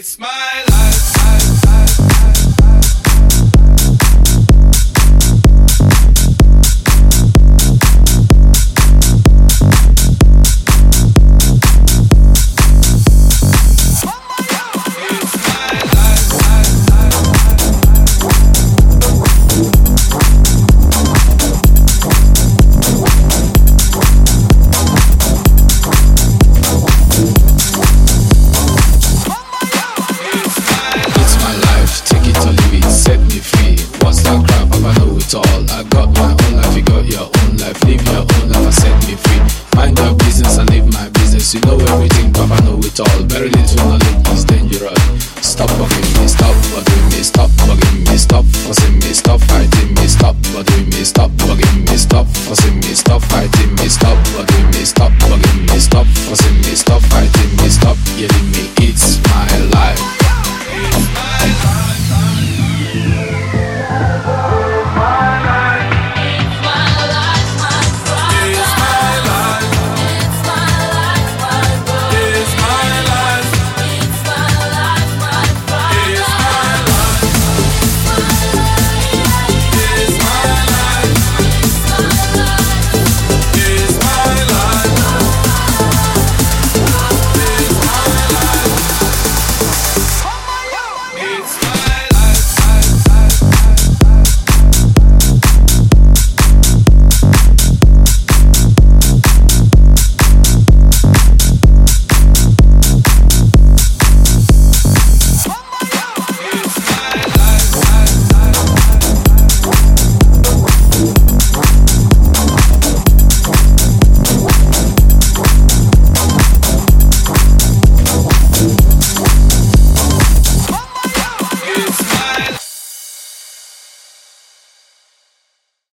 It's. at all. I got my own life, you got your own life. Live your own life and set me free. Mind your business and live my business. You know everything, Papa know it all. Very little knowledge is dangerous. Stop bugging me, stop bugging me, stop bugging me, stop fussing me, stop fighting me, stop bugging me, stop bugging me, stop fussing me, stop fighting me, stop bugging me, stop bugging me, stop fussing me, stop fighting me, stop yelling me.